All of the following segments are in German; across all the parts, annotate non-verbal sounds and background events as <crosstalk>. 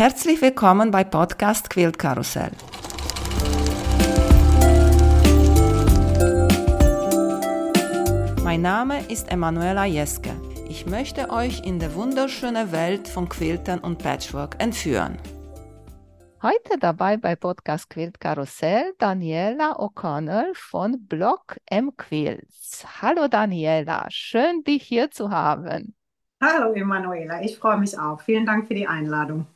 Herzlich willkommen bei Podcast Quilt Karussell. Mein Name ist Emanuela Jeske. Ich möchte euch in die wunderschöne Welt von Quiltern und Patchwork entführen. Heute dabei bei Podcast Quilt Karussell Daniela O'Connell von Blog M Quilts. Hallo Daniela, schön dich hier zu haben. Hallo Emanuela, ich freue mich auch. Vielen Dank für die Einladung.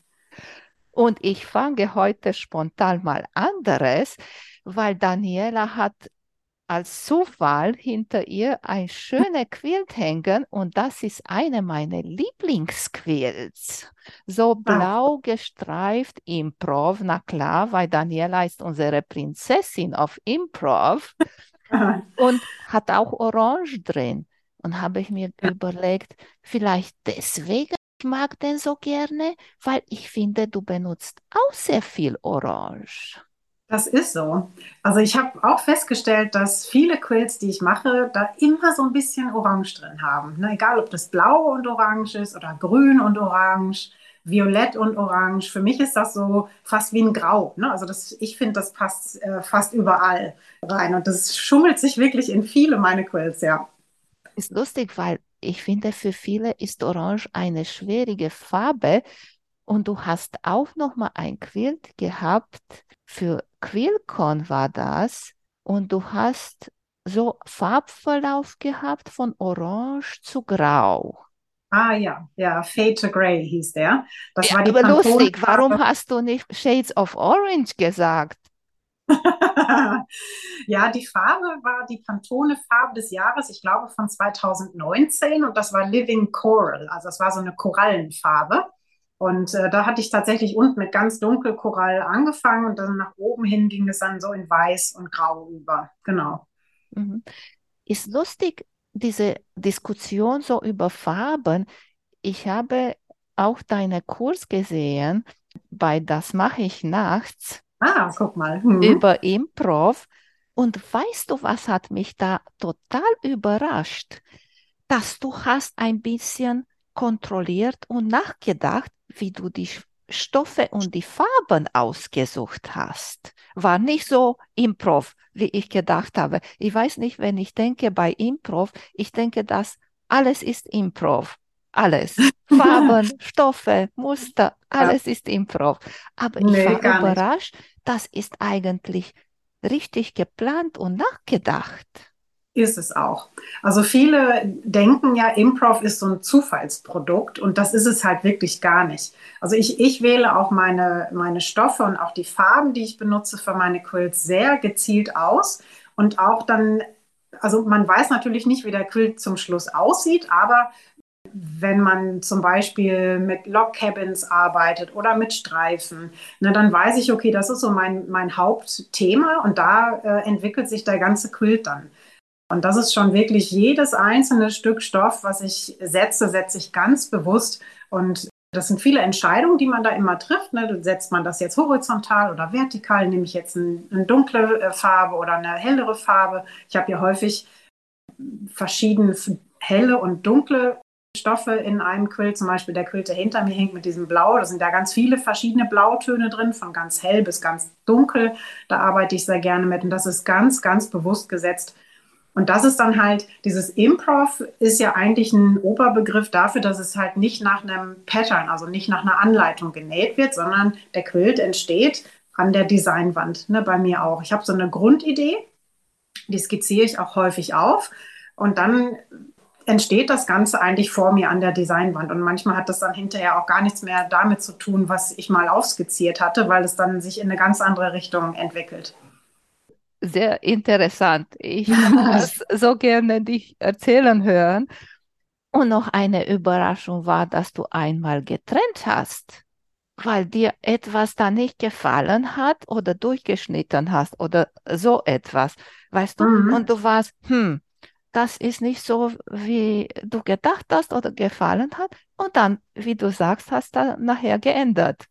Und ich fange heute spontan mal anderes, weil Daniela hat als Zufall hinter ihr ein schöner <laughs> Quilt hängen und das ist eine meiner Lieblingsquilts. So ah. blau gestreift Improv, na klar, weil Daniela ist unsere Prinzessin auf Improv <laughs> und hat auch Orange drin. Und habe ich mir überlegt, vielleicht deswegen ich mag den so gerne, weil ich finde, du benutzt auch sehr viel Orange. Das ist so. Also ich habe auch festgestellt, dass viele Quills, die ich mache, da immer so ein bisschen Orange drin haben. Ne? Egal, ob das blau und orange ist oder grün und orange, violett und orange. Für mich ist das so fast wie ein Grau. Ne? Also das, ich finde, das passt äh, fast überall rein. Und das schummelt sich wirklich in viele meine Quills, ja. Ist lustig, weil ich finde, für viele ist Orange eine schwierige Farbe. Und du hast auch noch mal ein Quilt gehabt, für Quillcon war das. Und du hast so Farbverlauf gehabt von Orange zu Grau. Ah ja, ja, Fade to Grey hieß der. Das ja, war die aber lustig, warum hast du nicht Shades of Orange gesagt? <laughs> ja, die Farbe war die Pantone-Farbe des Jahres, ich glaube von 2019 und das war Living Coral, also das war so eine Korallenfarbe. Und äh, da hatte ich tatsächlich unten mit ganz dunkel Korall angefangen und dann nach oben hin ging es dann so in weiß und grau über. Genau. Mhm. Ist lustig, diese Diskussion so über Farben. Ich habe auch deinen Kurs gesehen bei Das mache ich nachts. Ah, guck mal. Mhm. Über Improv. Und weißt du, was hat mich da total überrascht? Dass du hast ein bisschen kontrolliert und nachgedacht, wie du die Stoffe und die Farben ausgesucht hast. War nicht so Improv, wie ich gedacht habe. Ich weiß nicht, wenn ich denke bei Improv, ich denke, dass alles ist Improv. Alles. <laughs> Farben, Stoffe, Muster, alles ja. ist Improv. Aber nee, ich war überrascht, nicht. das ist eigentlich richtig geplant und nachgedacht. Ist es auch. Also viele denken ja, Improv ist so ein Zufallsprodukt und das ist es halt wirklich gar nicht. Also ich, ich wähle auch meine, meine Stoffe und auch die Farben, die ich benutze für meine Quilts sehr gezielt aus und auch dann, also man weiß natürlich nicht, wie der Quilt zum Schluss aussieht, aber wenn man zum Beispiel mit Log Cabins arbeitet oder mit Streifen, ne, dann weiß ich, okay, das ist so mein, mein Hauptthema und da äh, entwickelt sich der ganze Quilt dann. Und das ist schon wirklich jedes einzelne Stück Stoff, was ich setze, setze ich ganz bewusst. Und das sind viele Entscheidungen, die man da immer trifft. Ne? Setzt man das jetzt horizontal oder vertikal? Nehme ich jetzt ein, eine dunkle äh, Farbe oder eine hellere Farbe? Ich habe ja häufig verschiedene helle und dunkle Stoffe in einem Quilt. Zum Beispiel der Quilt, der hinter mir hängt mit diesem Blau. Da sind da ganz viele verschiedene Blautöne drin, von ganz hell bis ganz dunkel. Da arbeite ich sehr gerne mit. Und das ist ganz, ganz bewusst gesetzt und das ist dann halt, dieses Improv ist ja eigentlich ein Oberbegriff dafür, dass es halt nicht nach einem Pattern, also nicht nach einer Anleitung genäht wird, sondern der Quilt entsteht an der Designwand, ne, bei mir auch. Ich habe so eine Grundidee, die skizziere ich auch häufig auf und dann entsteht das Ganze eigentlich vor mir an der Designwand. Und manchmal hat das dann hinterher auch gar nichts mehr damit zu tun, was ich mal aufskizziert hatte, weil es dann sich in eine ganz andere Richtung entwickelt sehr interessant. Ich <laughs> muss so gerne dich erzählen hören. Und noch eine Überraschung war, dass du einmal getrennt hast, weil dir etwas da nicht gefallen hat oder durchgeschnitten hast oder so etwas, weißt du? Mhm. Und du warst, hm, das ist nicht so, wie du gedacht hast oder gefallen hat. Und dann, wie du sagst, hast du nachher geändert.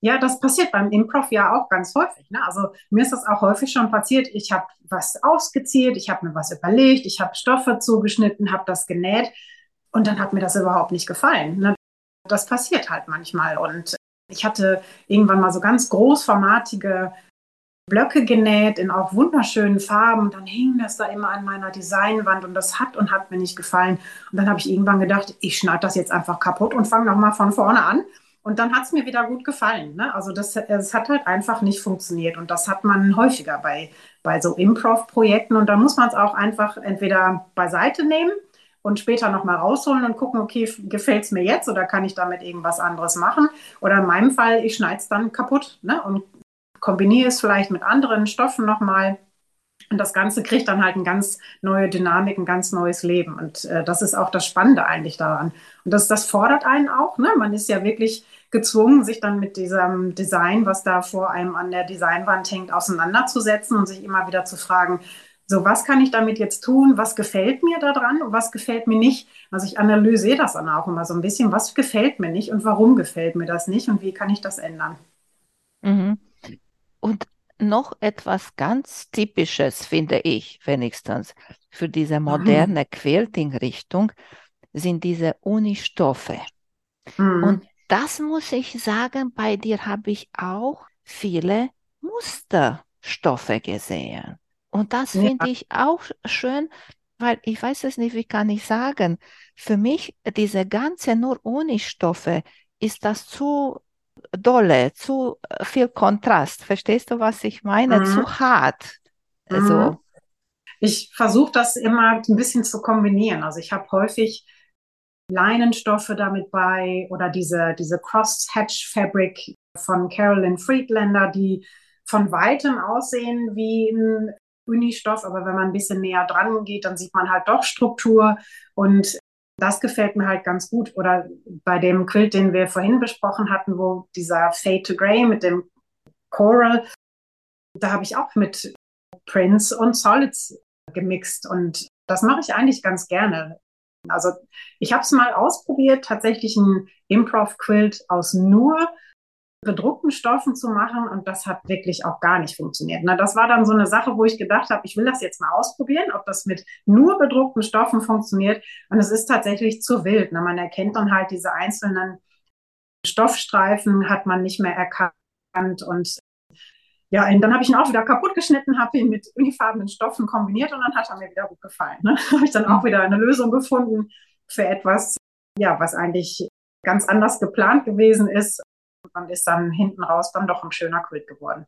Ja, das passiert beim Improv ja auch ganz häufig. Ne? Also mir ist das auch häufig schon passiert. Ich habe was ausgezielt, ich habe mir was überlegt, ich habe Stoffe zugeschnitten, habe das genäht und dann hat mir das überhaupt nicht gefallen. Ne? Das passiert halt manchmal und Ich hatte irgendwann mal so ganz großformatige Blöcke genäht in auch wunderschönen Farben. Dann hing das da immer an meiner Designwand und das hat und hat mir nicht gefallen. Und dann habe ich irgendwann gedacht, ich schneide das jetzt einfach kaputt und fange nochmal von vorne an. Und dann hat es mir wieder gut gefallen. Ne? Also das, es hat halt einfach nicht funktioniert. Und das hat man häufiger bei, bei so Improv-Projekten. Und dann muss man es auch einfach entweder beiseite nehmen und später nochmal rausholen und gucken, okay, gefällt es mir jetzt oder kann ich damit irgendwas anderes machen? Oder in meinem Fall, ich schneide es dann kaputt ne? und kombiniere es vielleicht mit anderen Stoffen nochmal. Und das Ganze kriegt dann halt eine ganz neue Dynamik, ein ganz neues Leben. Und äh, das ist auch das Spannende eigentlich daran. Und das, das fordert einen auch. Ne? Man ist ja wirklich gezwungen, sich dann mit diesem Design, was da vor einem an der Designwand hängt, auseinanderzusetzen und sich immer wieder zu fragen, so, was kann ich damit jetzt tun? Was gefällt mir daran und was gefällt mir nicht? Also ich analysiere das dann auch immer so ein bisschen, was gefällt mir nicht und warum gefällt mir das nicht und wie kann ich das ändern? Mhm. Und noch etwas ganz Typisches, finde ich wenigstens, für diese mhm. moderne mhm. Quilting-Richtung sind diese Unistoffe. Mhm. Und das muss ich sagen, bei dir habe ich auch viele Musterstoffe gesehen. Und das ja. finde ich auch schön, weil ich weiß es nicht, wie kann ich sagen, für mich diese ganze nur Unistoffe ist das zu dolle, zu äh, viel Kontrast. Verstehst du, was ich meine? Mhm. Zu hart. Mhm. Also, ich versuche das immer ein bisschen zu kombinieren. Also ich habe häufig Leinenstoffe damit bei oder diese, diese Cross-Hatch-Fabric von Carolyn Friedlander, die von weitem aussehen wie ein Unistoff, aber wenn man ein bisschen näher dran geht, dann sieht man halt doch Struktur und das gefällt mir halt ganz gut. Oder bei dem Quilt, den wir vorhin besprochen hatten, wo dieser Fade to Grey mit dem Coral, da habe ich auch mit Prints und Solids gemixt und das mache ich eigentlich ganz gerne. Also ich habe es mal ausprobiert, tatsächlich ein Improv-Quilt aus nur bedruckten Stoffen zu machen und das hat wirklich auch gar nicht funktioniert. Na, das war dann so eine Sache, wo ich gedacht habe, ich will das jetzt mal ausprobieren, ob das mit nur bedruckten Stoffen funktioniert und es ist tatsächlich zu wild. Na, man erkennt dann halt diese einzelnen Stoffstreifen, hat man nicht mehr erkannt und ja, und dann habe ich ihn auch wieder kaputt geschnitten, habe ihn mit unifarbenen Stoffen kombiniert und dann hat er mir wieder gut gefallen. Ne? <laughs> habe ich dann auch wieder eine Lösung gefunden für etwas, ja, was eigentlich ganz anders geplant gewesen ist und ist dann hinten raus dann doch ein schöner Quilt geworden.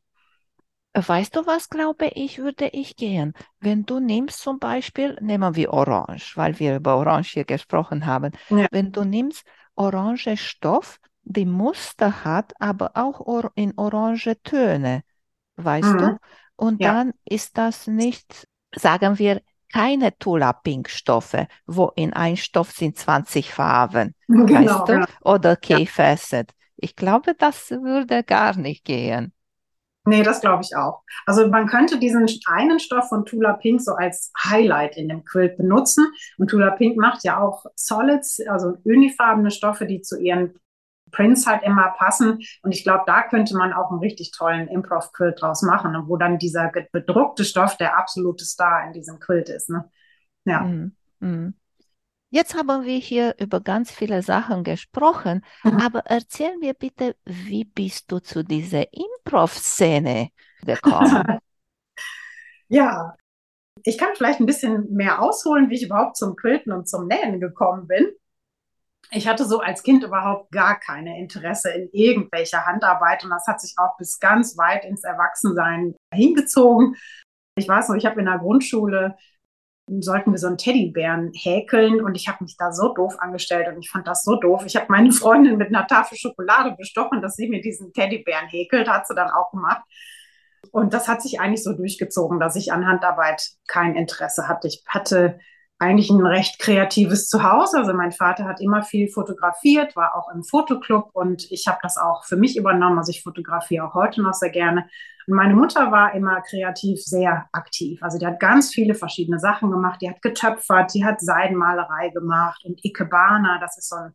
Weißt du was, glaube ich, würde ich gehen? Wenn du nimmst zum Beispiel, nehmen wir Orange, weil wir über Orange hier gesprochen haben. Ja. Wenn du nimmst orange Stoff, die Muster hat, aber auch in orange Töne, weißt mhm. du? Und ja. dann ist das nicht, sagen wir, keine Tula Pink Stoffe, wo in ein Stoff sind 20 Farben, <laughs> genau, weißt du? Genau. Oder K-Facet. Ich glaube, das würde gar nicht gehen. Nee, das glaube ich auch. Also man könnte diesen einen Stoff von Tula Pink so als Highlight in dem Quilt benutzen. Und Tula Pink macht ja auch Solids, also unifarbene Stoffe, die zu ihren Prints halt immer passen. Und ich glaube, da könnte man auch einen richtig tollen Improv-Quilt draus machen, wo dann dieser bedruckte Stoff der absolute Star in diesem Quilt ist. Ne? Ja. Mm, mm. Jetzt haben wir hier über ganz viele Sachen gesprochen, mhm. aber erzähl mir bitte, wie bist du zu dieser Improv-Szene gekommen? <laughs> ja, ich kann vielleicht ein bisschen mehr ausholen, wie ich überhaupt zum Quilten und zum Nähen gekommen bin. Ich hatte so als Kind überhaupt gar keine Interesse in irgendwelcher Handarbeit und das hat sich auch bis ganz weit ins Erwachsensein hingezogen. Ich weiß noch, ich habe in der Grundschule sollten wir so einen Teddybären häkeln und ich habe mich da so doof angestellt und ich fand das so doof. Ich habe meine Freundin mit einer Tafel Schokolade bestochen, dass sie mir diesen Teddybären häkelt, hat sie dann auch gemacht. Und das hat sich eigentlich so durchgezogen, dass ich an Handarbeit kein Interesse hatte. Ich hatte eigentlich ein recht kreatives Zuhause. Also mein Vater hat immer viel fotografiert, war auch im Fotoclub und ich habe das auch für mich übernommen. Also ich fotografiere auch heute noch sehr gerne. Und meine Mutter war immer kreativ sehr aktiv. Also die hat ganz viele verschiedene Sachen gemacht. Die hat getöpfert, die hat Seidenmalerei gemacht und Ikebana, das ist so ein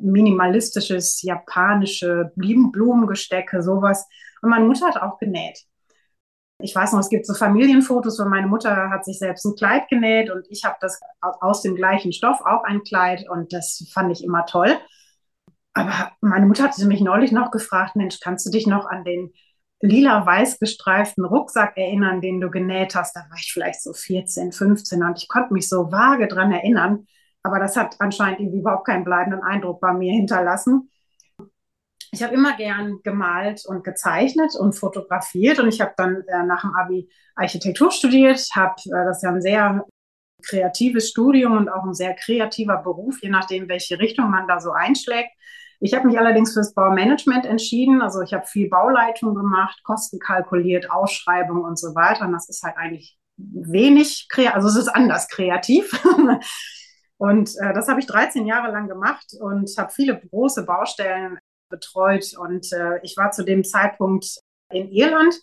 minimalistisches japanische Blumengestecke, sowas. Und meine Mutter hat auch genäht. Ich weiß noch, es gibt so Familienfotos, wo meine Mutter hat sich selbst ein Kleid genäht und ich habe das aus dem gleichen Stoff auch ein Kleid und das fand ich immer toll. aber meine Mutter hatte mich neulich noch gefragt, Mensch, kannst du dich noch an den lila-weiß gestreiften Rucksack erinnern, den du genäht hast? Da war ich vielleicht so 14, 15 und ich konnte mich so vage dran erinnern. Aber das hat anscheinend irgendwie überhaupt keinen bleibenden Eindruck bei mir hinterlassen. Ich habe immer gern gemalt und gezeichnet und fotografiert und ich habe dann äh, nach dem Abi Architektur studiert, habe äh, das ja ein sehr kreatives Studium und auch ein sehr kreativer Beruf, je nachdem, welche Richtung man da so einschlägt. Ich habe mich allerdings fürs Baumanagement entschieden. Also ich habe viel Bauleitung gemacht, Kosten kalkuliert, Ausschreibung und so weiter. Und das ist halt eigentlich wenig kreativ, also es ist anders kreativ. <laughs> und äh, das habe ich 13 Jahre lang gemacht und habe viele große Baustellen betreut. Und äh, ich war zu dem Zeitpunkt in Irland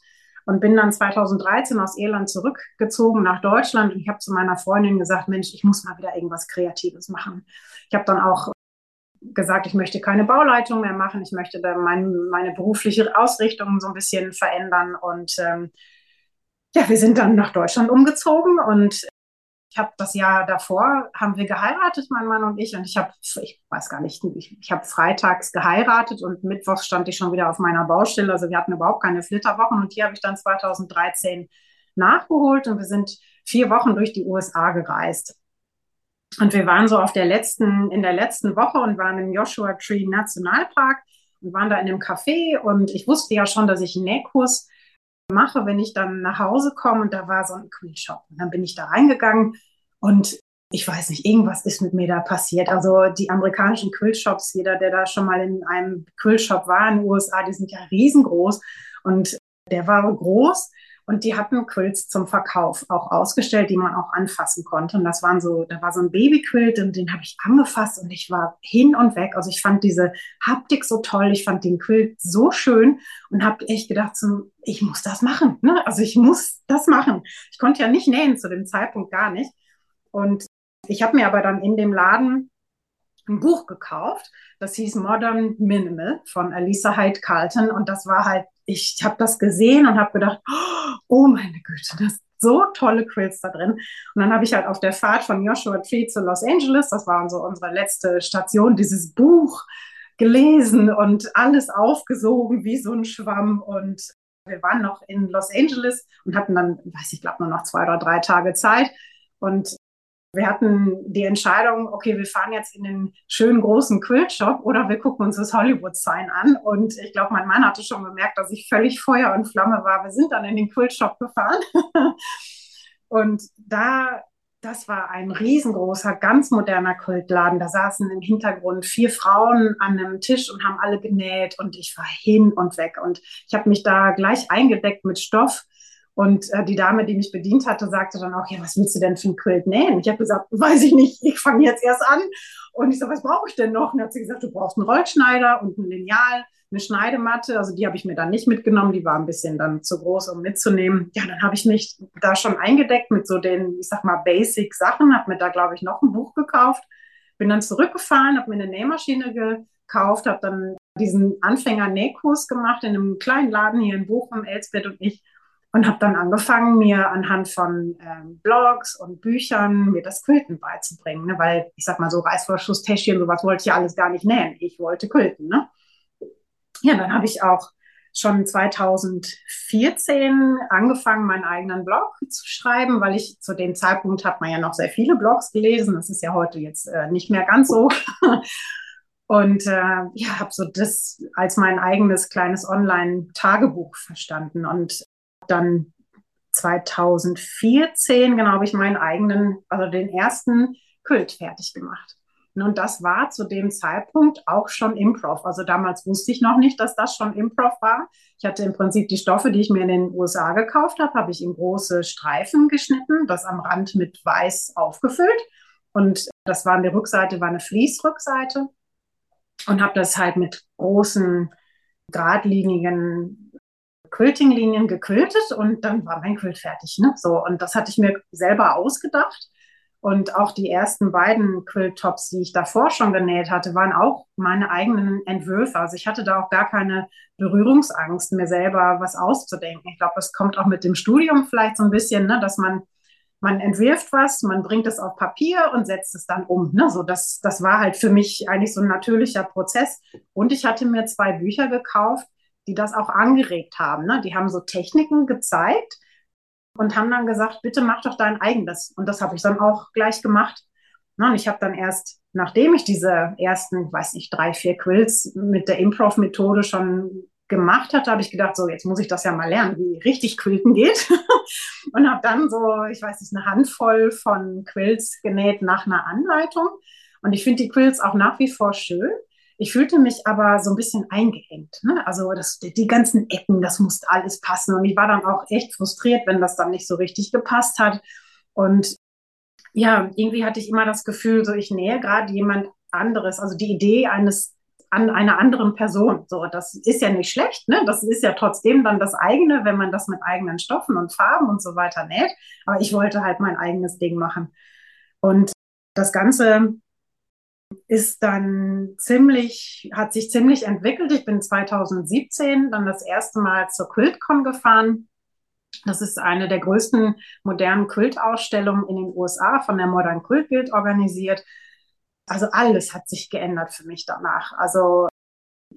und bin dann 2013 aus Irland zurückgezogen nach Deutschland. Und ich habe zu meiner Freundin gesagt, Mensch, ich muss mal wieder irgendwas Kreatives machen. Ich habe dann auch gesagt, ich möchte keine Bauleitung mehr machen, ich möchte da mein, meine berufliche Ausrichtung so ein bisschen verändern. Und ähm, ja, wir sind dann nach Deutschland umgezogen und ich habe das Jahr davor, haben wir geheiratet, mein Mann und ich. Und ich habe, ich weiß gar nicht, ich, ich habe freitags geheiratet und mittwochs stand ich schon wieder auf meiner Baustelle. Also wir hatten überhaupt keine Flitterwochen. Und hier habe ich dann 2013 nachgeholt und wir sind vier Wochen durch die USA gereist. Und wir waren so auf der letzten, in der letzten Woche und waren im Joshua Tree Nationalpark und waren da in einem Café. Und ich wusste ja schon, dass ich einen Nähkurs mache, wenn ich dann nach Hause komme. Und da war so ein Quillshop. Und dann bin ich da reingegangen. Und ich weiß nicht, irgendwas ist mit mir da passiert. Also die amerikanischen Quillshops, jeder, der da schon mal in einem Quillshop war in den USA, die sind ja riesengroß. Und der war groß und die hatten Quilts zum Verkauf auch ausgestellt, die man auch anfassen konnte. Und das waren so, da war so ein Babyquilt und den habe ich angefasst und ich war hin und weg. Also ich fand diese Haptik so toll, ich fand den Quilt so schön und habe echt gedacht, so, ich muss das machen. Ne? Also ich muss das machen. Ich konnte ja nicht nähen zu dem Zeitpunkt gar nicht. Und ich habe mir aber dann in dem Laden ein Buch gekauft, das hieß Modern Minimal von Alisa Hyde Carlton und das war halt ich habe das gesehen und habe gedacht, oh meine Güte, das so tolle Quills da drin. Und dann habe ich halt auf der Fahrt von Joshua Tree zu Los Angeles, das war so unsere letzte Station, dieses Buch gelesen und alles aufgesogen wie so ein Schwamm. Und wir waren noch in Los Angeles und hatten dann, weiß ich glaube, nur noch zwei oder drei Tage Zeit. Und wir hatten die Entscheidung, okay, wir fahren jetzt in den schönen großen Quiltshop oder wir gucken uns das Hollywood-Sign an. Und ich glaube, mein Mann hatte schon bemerkt, dass ich völlig Feuer und Flamme war. Wir sind dann in den Quiltshop gefahren. <laughs> und da, das war ein riesengroßer, ganz moderner Quiltladen. Da saßen im Hintergrund vier Frauen an einem Tisch und haben alle genäht und ich war hin und weg. Und ich habe mich da gleich eingedeckt mit Stoff und äh, die Dame, die mich bedient hatte, sagte dann auch, ja, was willst du denn für ein Quilt nähen? Ich habe gesagt, weiß ich nicht, ich fange jetzt erst an. Und ich so, was brauche ich denn noch? Und dann hat sie gesagt, du brauchst einen Rollschneider und ein Lineal, eine Schneidematte. Also die habe ich mir dann nicht mitgenommen, die war ein bisschen dann zu groß, um mitzunehmen. Ja, dann habe ich mich da schon eingedeckt mit so den, ich sag mal, Basic-Sachen, habe mir da, glaube ich, noch ein Buch gekauft, bin dann zurückgefahren, habe mir eine Nähmaschine gekauft, habe dann diesen Anfänger-Nähkurs gemacht in einem kleinen Laden hier in Bochum, Elsbeth und ich und habe dann angefangen, mir anhand von ähm, Blogs und Büchern mir das Quilten beizubringen, ne? weil ich sag mal so Reißverschlusstäschchen, sowas wollte ich ja alles gar nicht nähen. Ich wollte quilten. Ne? Ja, dann habe ich auch schon 2014 angefangen, meinen eigenen Blog zu schreiben, weil ich zu dem Zeitpunkt hat man ja noch sehr viele Blogs gelesen. Das ist ja heute jetzt äh, nicht mehr ganz so. <laughs> Und äh, ja, habe so das als mein eigenes kleines Online-Tagebuch verstanden. Und dann 2014, genau, habe ich meinen eigenen, also den ersten Kult fertig gemacht. Und das war zu dem Zeitpunkt auch schon Improv. Also damals wusste ich noch nicht, dass das schon Improv war. Ich hatte im Prinzip die Stoffe, die ich mir in den USA gekauft habe, habe ich in große Streifen geschnitten, das am Rand mit weiß aufgefüllt. Und das war an der Rückseite, war eine Fließrückseite. Und habe das halt mit großen, geradlinigen Quilting-Linien gequiltet und dann war mein Quilt fertig. Ne? So, und das hatte ich mir selber ausgedacht. Und auch die ersten beiden Quilt-Tops, die ich davor schon genäht hatte, waren auch meine eigenen Entwürfe. Also ich hatte da auch gar keine Berührungsangst, mir selber was auszudenken. Ich glaube, es kommt auch mit dem Studium vielleicht so ein bisschen, ne, dass man man entwirft was, man bringt es auf Papier und setzt es dann um. Ne? So, das, das war halt für mich eigentlich so ein natürlicher Prozess. Und ich hatte mir zwei Bücher gekauft, die das auch angeregt haben. Ne? Die haben so Techniken gezeigt und haben dann gesagt, bitte mach doch dein eigenes. Und das habe ich dann auch gleich gemacht. Ne? Und ich habe dann erst, nachdem ich diese ersten, weiß nicht, drei, vier Quills mit der Improv-Methode schon gemacht hatte, habe ich gedacht, so jetzt muss ich das ja mal lernen, wie richtig Quilten geht. <laughs> und habe dann so, ich weiß nicht, eine Handvoll von Quilts genäht nach einer Anleitung. Und ich finde die Quilts auch nach wie vor schön. Ich fühlte mich aber so ein bisschen eingeengt. Ne? Also das, die ganzen Ecken, das musste alles passen. Und ich war dann auch echt frustriert, wenn das dann nicht so richtig gepasst hat. Und ja, irgendwie hatte ich immer das Gefühl, so ich nähe gerade jemand anderes. Also die Idee eines an einer anderen Person. So, das ist ja nicht schlecht, ne? Das ist ja trotzdem dann das eigene, wenn man das mit eigenen Stoffen und Farben und so weiter näht. Aber ich wollte halt mein eigenes Ding machen. Und das Ganze ist dann ziemlich, hat sich ziemlich entwickelt. Ich bin 2017 dann das erste Mal zur QuiltCon gefahren. Das ist eine der größten modernen Quilt-Ausstellungen in den USA von der Modern Quilt Guild organisiert also alles hat sich geändert für mich danach. Also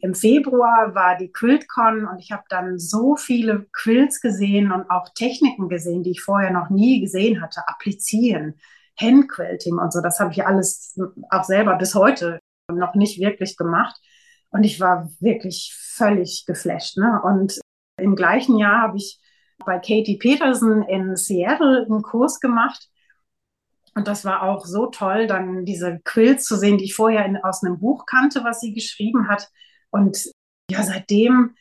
im Februar war die QuiltCon und ich habe dann so viele Quilts gesehen und auch Techniken gesehen, die ich vorher noch nie gesehen hatte. Applizieren, Handquilting und so. Das habe ich alles auch selber bis heute noch nicht wirklich gemacht. Und ich war wirklich völlig geflasht. Ne? Und im gleichen Jahr habe ich bei Katie Peterson in Seattle einen Kurs gemacht und das war auch so toll, dann diese Quills zu sehen, die ich vorher in, aus einem Buch kannte, was sie geschrieben hat. Und ja, seitdem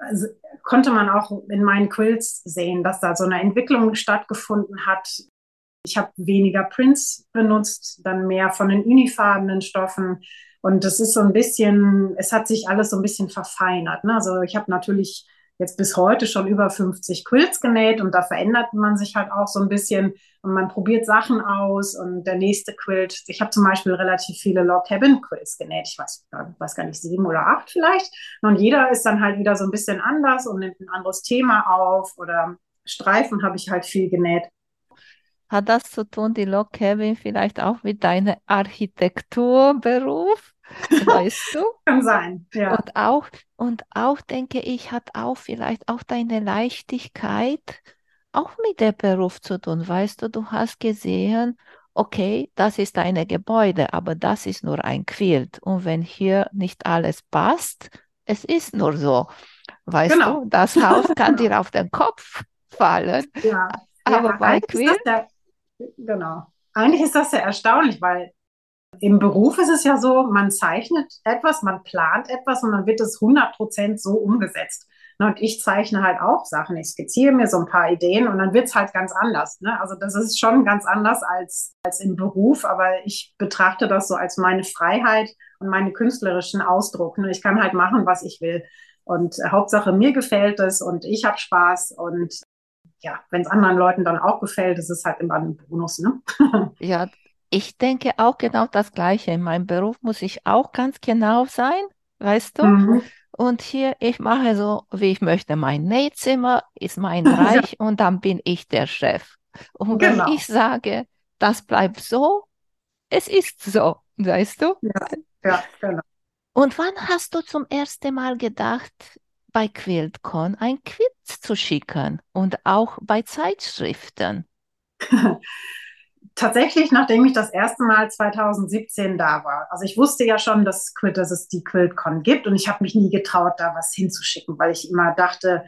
also, konnte man auch in meinen Quills sehen, dass da so eine Entwicklung stattgefunden hat. Ich habe weniger Prints benutzt, dann mehr von den unifarbenen Stoffen. Und das ist so ein bisschen, es hat sich alles so ein bisschen verfeinert. Ne? Also ich habe natürlich jetzt bis heute schon über 50 Quilts genäht und da verändert man sich halt auch so ein bisschen und man probiert Sachen aus und der nächste Quilt, ich habe zum Beispiel relativ viele Log Cabin Quilts genäht, ich weiß, weiß gar nicht, sieben oder acht vielleicht und jeder ist dann halt wieder so ein bisschen anders und nimmt ein anderes Thema auf oder Streifen habe ich halt viel genäht. Hat das zu tun, die Log Cabin vielleicht auch mit deinem Architekturberuf? Weißt du? <laughs> Kann sein, ja. Und auch, und auch denke ich, hat auch vielleicht auch deine Leichtigkeit auch mit dem Beruf zu tun. Weißt du, du hast gesehen, okay, das ist ein Gebäude, aber das ist nur ein Quilt. Und wenn hier nicht alles passt, es ist nur so. Weißt genau. du, das Haus kann <laughs> dir auf den Kopf fallen. Ja. Aber ja, bei Quilt. Genau. Eigentlich ist das ja erstaunlich, weil im Beruf ist es ja so, man zeichnet etwas, man plant etwas und dann wird es 100% so umgesetzt. Ne, und ich zeichne halt auch Sachen. Ich skizziere mir so ein paar Ideen und dann wird es halt ganz anders. Ne? Also das ist schon ganz anders als, als im Beruf, aber ich betrachte das so als meine Freiheit und meinen künstlerischen Ausdruck. Ne? Ich kann halt machen, was ich will. Und äh, Hauptsache, mir gefällt es und ich habe Spaß. Und ja, wenn es anderen Leuten dann auch gefällt, ist es halt immer ein Bonus. Ne? <laughs> ja, ich denke auch genau das Gleiche. In meinem Beruf muss ich auch ganz genau sein, weißt du? Mhm. Und hier, ich mache so, wie ich möchte. Mein Nähzimmer ist mein <laughs> Reich ja. und dann bin ich der Chef. Und genau. wenn ich sage, das bleibt so, es ist so, weißt du? Ja, ja, genau. Und wann hast du zum ersten Mal gedacht, bei QuiltCon ein Quiz zu schicken und auch bei Zeitschriften? <laughs> tatsächlich, nachdem ich das erste Mal 2017 da war. Also ich wusste ja schon, dass, dass es die QuiltCon gibt und ich habe mich nie getraut, da was hinzuschicken, weil ich immer dachte,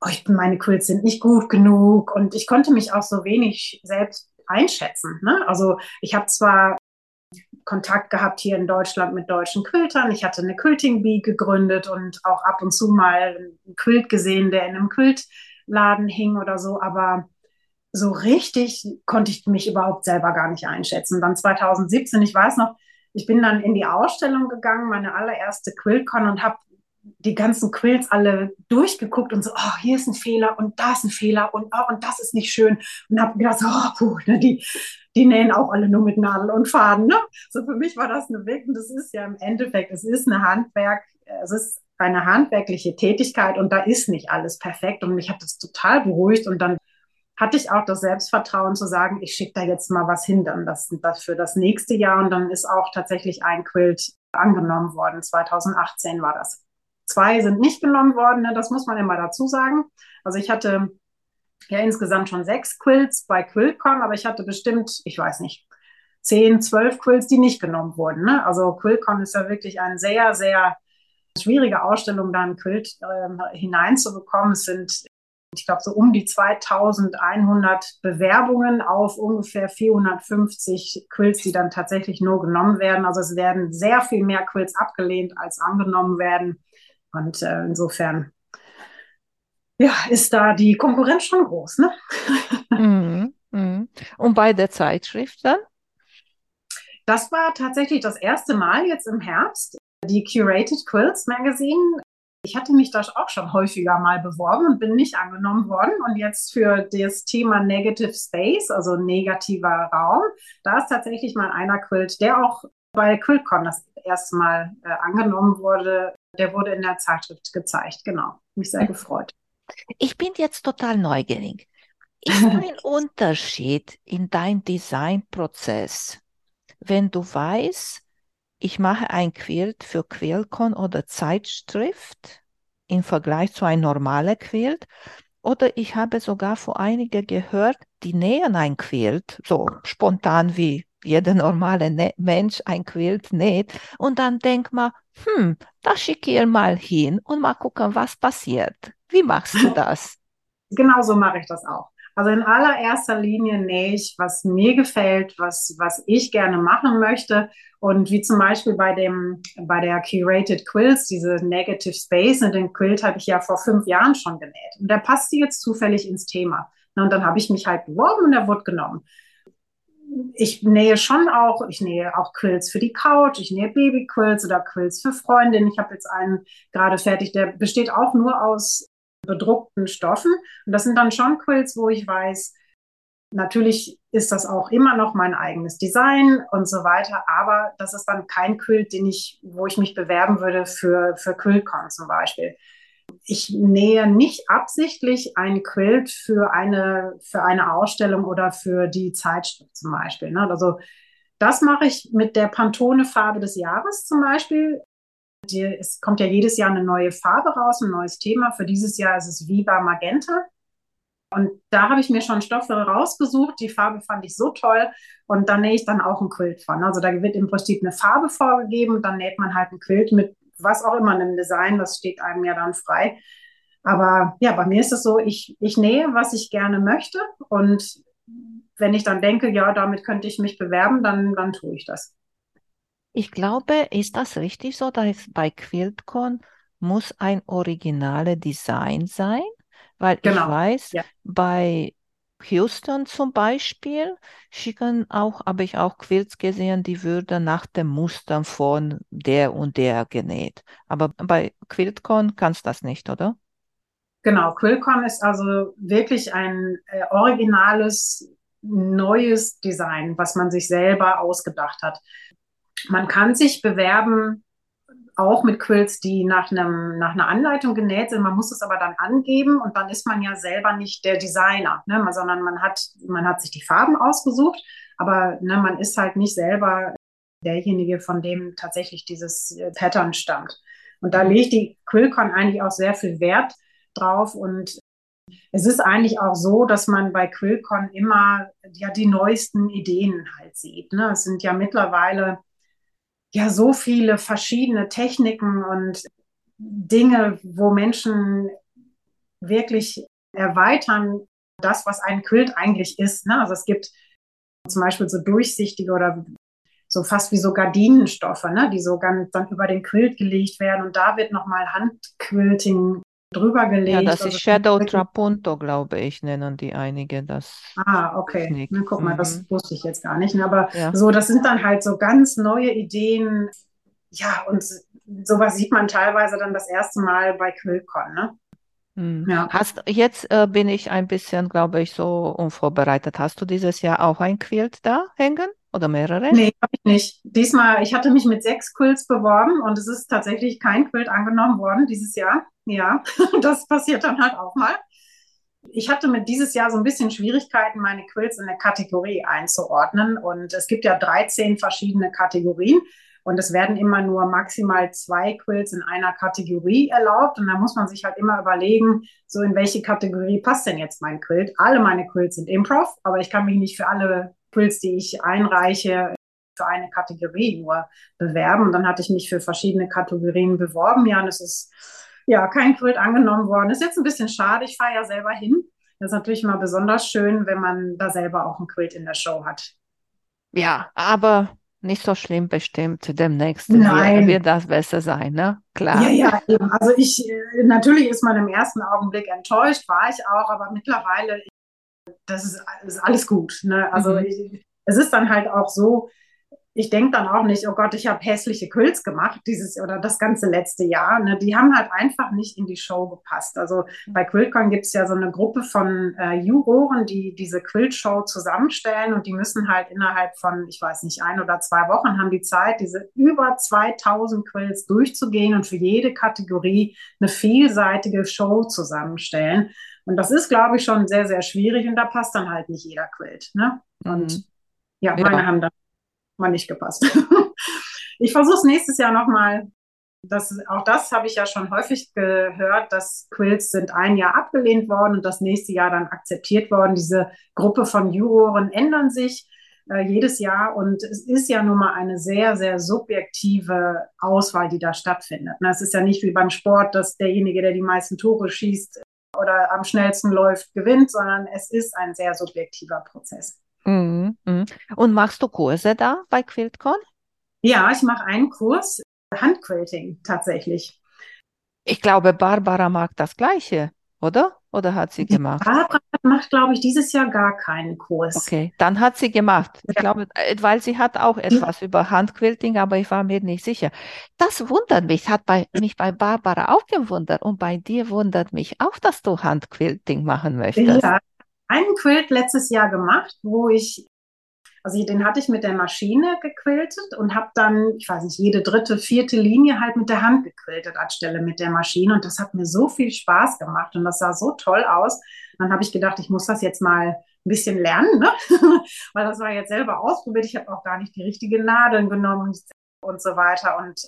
oh, ich, meine Quilts sind nicht gut genug und ich konnte mich auch so wenig selbst einschätzen. Ne? Also ich habe zwar Kontakt gehabt hier in Deutschland mit deutschen Quiltern. Ich hatte eine Quilting Bee gegründet und auch ab und zu mal einen Quilt gesehen, der in einem Quiltladen hing oder so, aber so richtig konnte ich mich überhaupt selber gar nicht einschätzen. Dann 2017, ich weiß noch, ich bin dann in die Ausstellung gegangen, meine allererste Quiltcon und habe die ganzen Quilts alle durchgeguckt und so, oh, hier ist ein Fehler und da ist ein Fehler und, oh, und das ist nicht schön. Und habe gedacht, oh, puh, ne, die, die nähen auch alle nur mit Nadel und Faden. Ne? So für mich war das eine Weg und das ist ja im Endeffekt, es ist eine Handwerk, es ist eine handwerkliche Tätigkeit und da ist nicht alles perfekt und mich hat das total beruhigt und dann hatte ich auch das Selbstvertrauen zu sagen, ich schicke da jetzt mal was hin, dann das, das für das nächste Jahr. Und dann ist auch tatsächlich ein Quilt angenommen worden. 2018 war das. Zwei sind nicht genommen worden, ne? das muss man immer dazu sagen. Also ich hatte ja insgesamt schon sechs Quilts bei QuiltCon, aber ich hatte bestimmt, ich weiß nicht, zehn, zwölf Quilts, die nicht genommen wurden. Ne? Also QuiltCon ist ja wirklich eine sehr, sehr schwierige Ausstellung, da ein Quilt äh, hineinzubekommen. Es sind ich glaube, so um die 2100 Bewerbungen auf ungefähr 450 Quills, die dann tatsächlich nur genommen werden. Also es werden sehr viel mehr Quills abgelehnt, als angenommen werden. Und äh, insofern ja, ist da die Konkurrenz schon groß. Ne? Mhm, mhm. Und bei der Zeitschrift dann? Das war tatsächlich das erste Mal jetzt im Herbst. Die Curated Quilts Magazine ich hatte mich da auch schon häufiger mal beworben und bin nicht angenommen worden. Und jetzt für das Thema Negative Space, also negativer Raum, da ist tatsächlich mal einer Quilt, der auch bei QuiltCon das erste Mal äh, angenommen wurde. Der wurde in der Zeitschrift gezeigt. Genau. Mich sehr gefreut. Ich bin jetzt total neugierig. Ist ein <laughs> Unterschied in deinem Designprozess, wenn du weißt, ich mache ein Quilt für Quillcon oder Zeitschrift im Vergleich zu einem normalen Quilt. Oder ich habe sogar vor einige gehört, die nähen ein Quilt, so spontan wie jeder normale ne Mensch ein Quilt näht. Und dann denkt man, hm, da schicke ich mal hin und mal gucken, was passiert. Wie machst du das? <laughs> Genau so mache ich das auch. Also in allererster Linie nähe ich, was mir gefällt, was, was ich gerne machen möchte. Und wie zum Beispiel bei dem, bei der Curated Quills, diese Negative Space, und den Quilt habe ich ja vor fünf Jahren schon genäht. Und der passte jetzt zufällig ins Thema. Und dann habe ich mich halt beworben und der wurde genommen. Ich nähe schon auch, ich nähe auch Quilts für die Couch, ich nähe Babyquilts oder Quilts für Freundinnen. Ich habe jetzt einen gerade fertig, der besteht auch nur aus bedruckten Stoffen. Und das sind dann schon Quills, wo ich weiß, natürlich ist das auch immer noch mein eigenes Design und so weiter, aber das ist dann kein Quilt, den ich, wo ich mich bewerben würde für, für QuiltCon zum Beispiel. Ich nähe nicht absichtlich ein Quilt für eine, für eine Ausstellung oder für die Zeitschrift zum Beispiel. Ne? Also das mache ich mit der Pantone-Farbe des Jahres zum Beispiel. Die, es kommt ja jedes Jahr eine neue Farbe raus, ein neues Thema. Für dieses Jahr ist es Viva Magenta. Und da habe ich mir schon Stoffe rausgesucht. Die Farbe fand ich so toll. Und dann nähe ich dann auch ein Quilt von. Also da wird im Prinzip eine Farbe vorgegeben. Dann näht man halt ein Quilt mit was auch immer einem Design. Das steht einem ja dann frei. Aber ja, bei mir ist es so, ich, ich nähe, was ich gerne möchte. Und wenn ich dann denke, ja, damit könnte ich mich bewerben, dann, dann tue ich das. Ich glaube, ist das richtig so, dass bei QuiltCon muss ein originales Design sein? Weil genau. ich weiß, ja. bei Houston zum Beispiel schicken auch, habe ich auch Quilts gesehen, die würden nach dem Muster von der und der genäht. Aber bei QuiltCon kannst du das nicht, oder? Genau, QuiltCon ist also wirklich ein äh, originales, neues Design, was man sich selber ausgedacht hat. Man kann sich bewerben, auch mit Quills, die nach, einem, nach einer Anleitung genäht sind. Man muss es aber dann angeben und dann ist man ja selber nicht der Designer, ne? sondern man hat, man hat sich die Farben ausgesucht, aber ne, man ist halt nicht selber derjenige, von dem tatsächlich dieses äh, Pattern stammt. Und da legt die Quillcon eigentlich auch sehr viel Wert drauf und es ist eigentlich auch so, dass man bei Quillcon immer ja die neuesten Ideen halt sieht. Ne? Es sind ja mittlerweile ja so viele verschiedene Techniken und Dinge, wo Menschen wirklich erweitern, das, was ein Quilt eigentlich ist. Ne? Also es gibt zum Beispiel so durchsichtige oder so fast wie so Gardinenstoffe, ne? die so ganz dann über den Quilt gelegt werden und da wird nochmal Handquilting drüber gelegt. Ja, das ist Shadow Trapunto, glaube ich, nennen die einige das. Ah, okay. Na, guck mal, mhm. das wusste ich jetzt gar nicht. Ne? Aber ja. so, das sind dann halt so ganz neue Ideen. Ja, und sowas sieht man teilweise dann das erste Mal bei Quillcon, ne? Mhm. Ja. Hast, jetzt äh, bin ich ein bisschen, glaube ich, so unvorbereitet. Hast du dieses Jahr auch ein Quilt da hängen? Oder mehrere? Nee, habe ich nicht. Diesmal, ich hatte mich mit sechs Quilts beworben und es ist tatsächlich kein Quilt angenommen worden dieses Jahr. Ja, <laughs> das passiert dann halt auch mal. Ich hatte mit dieses Jahr so ein bisschen Schwierigkeiten, meine Quills in eine Kategorie einzuordnen. Und es gibt ja 13 verschiedene Kategorien. Und es werden immer nur maximal zwei Quills in einer Kategorie erlaubt. Und da muss man sich halt immer überlegen, so in welche Kategorie passt denn jetzt mein Quilt? Alle meine Quills sind Improv, aber ich kann mich nicht für alle Quills, die ich einreiche, für eine Kategorie nur bewerben. Und dann hatte ich mich für verschiedene Kategorien beworben. Ja, und es ist ja kein Quilt angenommen worden. Ist jetzt ein bisschen schade. Ich fahre ja selber hin. Das ist natürlich immer besonders schön, wenn man da selber auch ein Quilt in der Show hat. Ja, aber nicht so schlimm bestimmt. Demnächst Nein. wird das besser sein, ne? Klar. Ja, ja, eben. Also ich, äh, natürlich ist man im ersten Augenblick enttäuscht, war ich auch, aber mittlerweile, das ist, ist alles gut. Ne? Also mhm. ich, es ist dann halt auch so, ich denke dann auch nicht, oh Gott, ich habe hässliche Quills gemacht dieses oder das ganze letzte Jahr. Ne? Die haben halt einfach nicht in die Show gepasst. Also bei QuiltCon gibt es ja so eine Gruppe von äh, Juroren, die diese Quilt-Show zusammenstellen und die müssen halt innerhalb von, ich weiß nicht, ein oder zwei Wochen haben die Zeit, diese über 2000 Quills durchzugehen und für jede Kategorie eine vielseitige Show zusammenstellen. Und das ist, glaube ich, schon sehr, sehr schwierig und da passt dann halt nicht jeder Quilt. Ne? Und mhm. ja, meine ja. haben dann mal nicht gepasst. <laughs> ich versuche es nächstes Jahr nochmal. Das, auch das habe ich ja schon häufig gehört, dass Quills sind ein Jahr abgelehnt worden und das nächste Jahr dann akzeptiert worden. Diese Gruppe von Juroren ändern sich äh, jedes Jahr und es ist ja nun mal eine sehr, sehr subjektive Auswahl, die da stattfindet. Es ist ja nicht wie beim Sport, dass derjenige, der die meisten Tore schießt oder am schnellsten läuft, gewinnt, sondern es ist ein sehr subjektiver Prozess. Mhm, mhm. Und machst du Kurse da bei QuiltCon? Ja, ich mache einen Kurs Handquilting tatsächlich. Ich glaube, Barbara mag das Gleiche, oder? Oder hat sie gemacht? Barbara macht, glaube ich, dieses Jahr gar keinen Kurs. Okay, dann hat sie gemacht. Ich ja. glaube, äh, weil sie hat auch etwas ja. über Handquilting, aber ich war mir nicht sicher. Das wundert mich, hat bei, mich bei Barbara auch gewundert und bei dir wundert mich auch, dass du Handquilting machen möchtest. Ja, einen Quilt letztes Jahr gemacht, wo ich, also den hatte ich mit der Maschine gequiltet und habe dann, ich weiß nicht, jede dritte, vierte Linie halt mit der Hand gequiltet anstelle mit der Maschine. Und das hat mir so viel Spaß gemacht und das sah so toll aus. Dann habe ich gedacht, ich muss das jetzt mal ein bisschen lernen, ne? <laughs> weil das war jetzt selber ausprobiert. Ich habe auch gar nicht die richtigen Nadeln genommen und so weiter. Und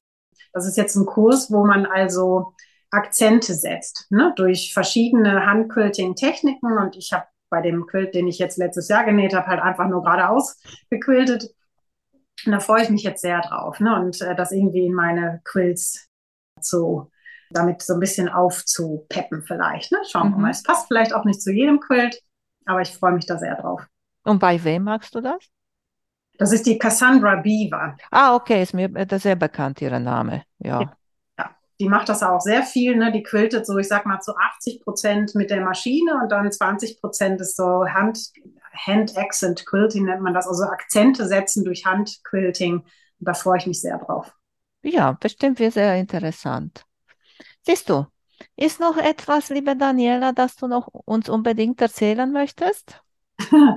das ist jetzt ein Kurs, wo man also Akzente setzt, ne? durch verschiedene Handquilting-Techniken. Und ich habe bei dem Quilt, den ich jetzt letztes Jahr genäht habe, halt einfach nur geradeaus gequiltet. Und da freue ich mich jetzt sehr drauf. Ne? Und äh, das irgendwie in meine Quilts zu, damit so ein bisschen aufzupeppen vielleicht. Ne? Schauen wir mhm. mal. Es passt vielleicht auch nicht zu jedem Quilt, aber ich freue mich da sehr drauf. Und bei wem magst du das? Das ist die Cassandra Beaver. Ah, okay, ist mir sehr bekannt, ihr Name. Ja. ja die macht das auch sehr viel, ne? Die quiltet so, ich sag mal, zu 80 Prozent mit der Maschine und dann 20 Prozent ist so Hand, Hand Accent Quilting nennt man das, also Akzente setzen durch Handquilting. Da freue ich mich sehr drauf. Ja, bestimmt wird sehr interessant. Siehst du, ist noch etwas, liebe Daniela, das du noch uns unbedingt erzählen möchtest? <laughs>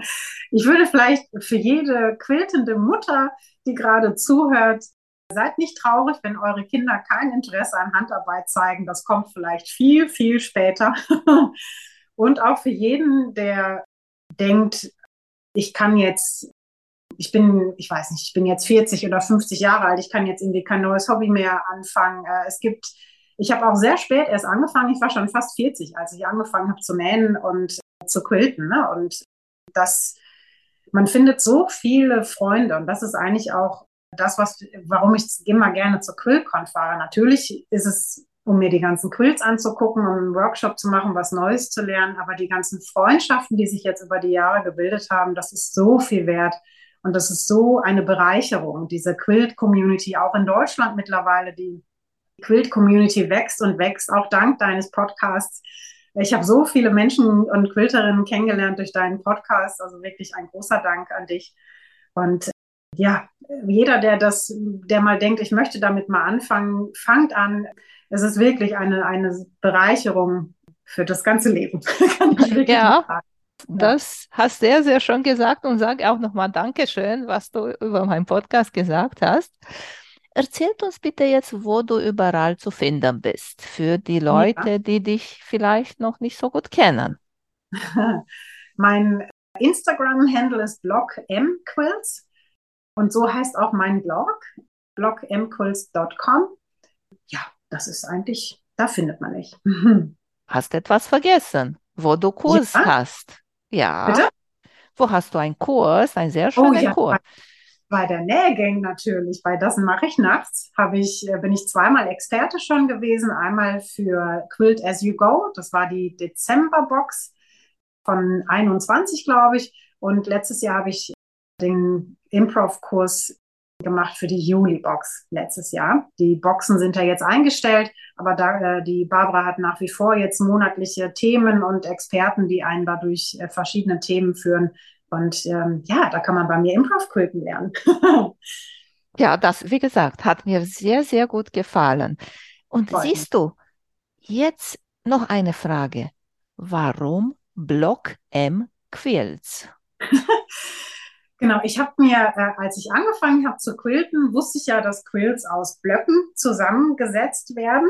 Ich würde vielleicht für jede quiltende Mutter, die gerade zuhört, Seid nicht traurig, wenn eure Kinder kein Interesse an Handarbeit zeigen. Das kommt vielleicht viel, viel später. <laughs> Und auch für jeden, der denkt, ich kann jetzt, ich bin, ich weiß nicht, ich bin jetzt 40 oder 50 Jahre alt, ich kann jetzt irgendwie kein neues Hobby mehr anfangen. Äh, es gibt, ich habe auch sehr spät erst angefangen, ich war schon fast 40, als ich angefangen habe zu nähen und zu quilten. Ne? Und das, man findet so viele Freunde und das ist eigentlich auch das, was, warum ich immer gerne zur QuillCon fahre. Natürlich ist es, um mir die ganzen Quills anzugucken, um einen Workshop zu machen, was Neues zu lernen, aber die ganzen Freundschaften, die sich jetzt über die Jahre gebildet haben, das ist so viel wert. Und das ist so eine Bereicherung, diese Quilt-Community, auch in Deutschland mittlerweile, die Quilt-Community wächst und wächst, auch dank deines Podcasts. Ich habe so viele Menschen und Quilterinnen kennengelernt durch deinen Podcast. Also wirklich ein großer Dank an dich. Und ja, jeder, der das, der mal denkt, ich möchte damit mal anfangen, fangt an. Es ist wirklich eine, eine Bereicherung für das ganze Leben. <laughs> ja. Das hast sehr, sehr schön gesagt und sage auch nochmal Dankeschön, was du über meinen Podcast gesagt hast. Erzählt uns bitte jetzt, wo du überall zu finden bist, für die Leute, ja. die dich vielleicht noch nicht so gut kennen. <laughs> mein Instagram-Handle ist blogmquills und so heißt auch mein Blog, blogmquills.com. Ja, das ist eigentlich, da findet man mich. <laughs> Hast etwas vergessen, wo du Kurs Ja. hast? Ja. Bitte? Wo hast du einen Kurs? Ein sehr Oh schöner ja, Kurs. Bei der Nähgang natürlich, bei das mache ich nachts, habe ich, äh, bin ich zweimal Experte schon gewesen. Einmal für Quilt as you go, das war die Dezember-Box von 21, glaube ich. Und letztes Jahr habe ich den Improv-Kurs gemacht für die Juli-Box letztes Jahr. Die Boxen sind ja jetzt eingestellt, aber da, äh, die Barbara hat nach wie vor jetzt monatliche Themen und Experten, die einen dadurch äh, verschiedene Themen führen. Und ähm, ja, da kann man bei mir Improv-Quilten lernen. <laughs> Ja, das, wie gesagt, hat mir sehr, sehr gut gefallen. Und mich. siehst du, jetzt noch eine Frage. Warum Block M Quilts? <laughs> Genau, ich habe mir, äh, als ich angefangen habe zu quilten, wusste ich ja, dass Quilts aus Blöcken zusammengesetzt werden.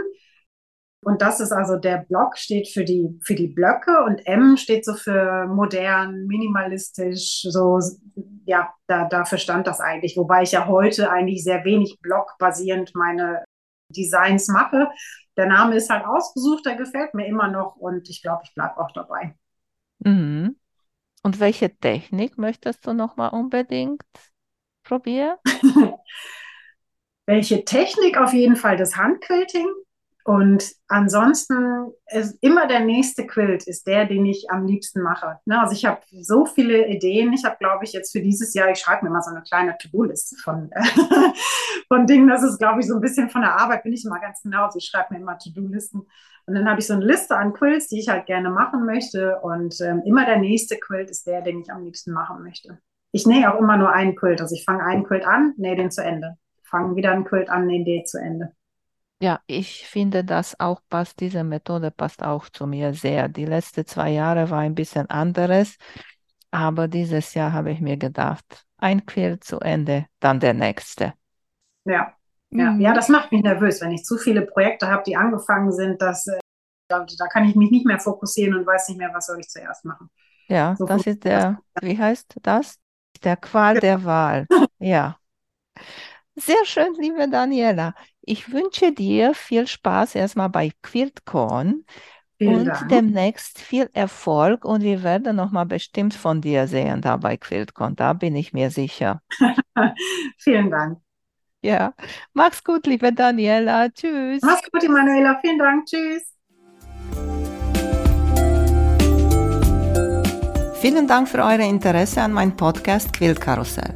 Und das ist also der Block steht für die, für die Blöcke und M steht so für modern, minimalistisch, so, ja, da, dafür stand das eigentlich. Wobei ich ja heute eigentlich sehr wenig blockbasierend meine Designs mache. Der Name ist halt ausgesucht, der gefällt mir immer noch und ich glaube, ich bleibe auch dabei. Mhm. Und welche Technik möchtest du nochmal unbedingt probieren? <laughs> Welche Technik? Auf jeden Fall das Handquilting. Und ansonsten ist immer der nächste Quilt ist der, den ich am liebsten mache. Ne, also ich habe so viele Ideen. Ich habe, glaube ich, jetzt für dieses Jahr, ich schreibe mir mal so eine kleine To-Do-Liste von, <laughs> von Dingen. Das ist, glaube ich, so ein bisschen von der Arbeit, bin ich immer ganz genau. Also ich schreibe mir immer To-Do-Listen. Und dann habe ich so eine Liste an Quilts, die ich halt gerne machen möchte. Und ähm, immer der nächste Quilt ist der, den ich am liebsten machen möchte. Ich nähe auch immer nur einen Quilt. Also ich fange einen Quilt an, nähe den zu Ende. Fange wieder einen Quilt an, nähe den zu Ende. Ja, ich finde, das auch passt, diese Methode passt auch zu mir sehr. Die letzten zwei Jahre war ein bisschen anderes, aber dieses Jahr habe ich mir gedacht, ein Quilt zu Ende, dann der nächste. Ja, ja, Mhm. ja, das macht mich nervös, wenn ich zu viele Projekte habe, die angefangen sind, dass, äh, da, da kann ich mich nicht mehr fokussieren und weiß nicht mehr, was soll ich zuerst machen. Ja, So das ist der, wie heißt das? Der Qual der Wahl. <laughs> Ja. Sehr schön, liebe Daniela. Ich wünsche dir viel Spaß erstmal bei QuiltCon Vielen und Dank. demnächst viel Erfolg und wir werden nochmal bestimmt von dir sehen da bei QuiltCon. Da bin ich mir sicher. <laughs> Vielen Dank. Ja, mach's gut, liebe Daniela. Tschüss. Mach's gut, Emanuela. Vielen Dank. Tschüss. Vielen Dank für euer Interesse an meinem Podcast Quiltkarussell.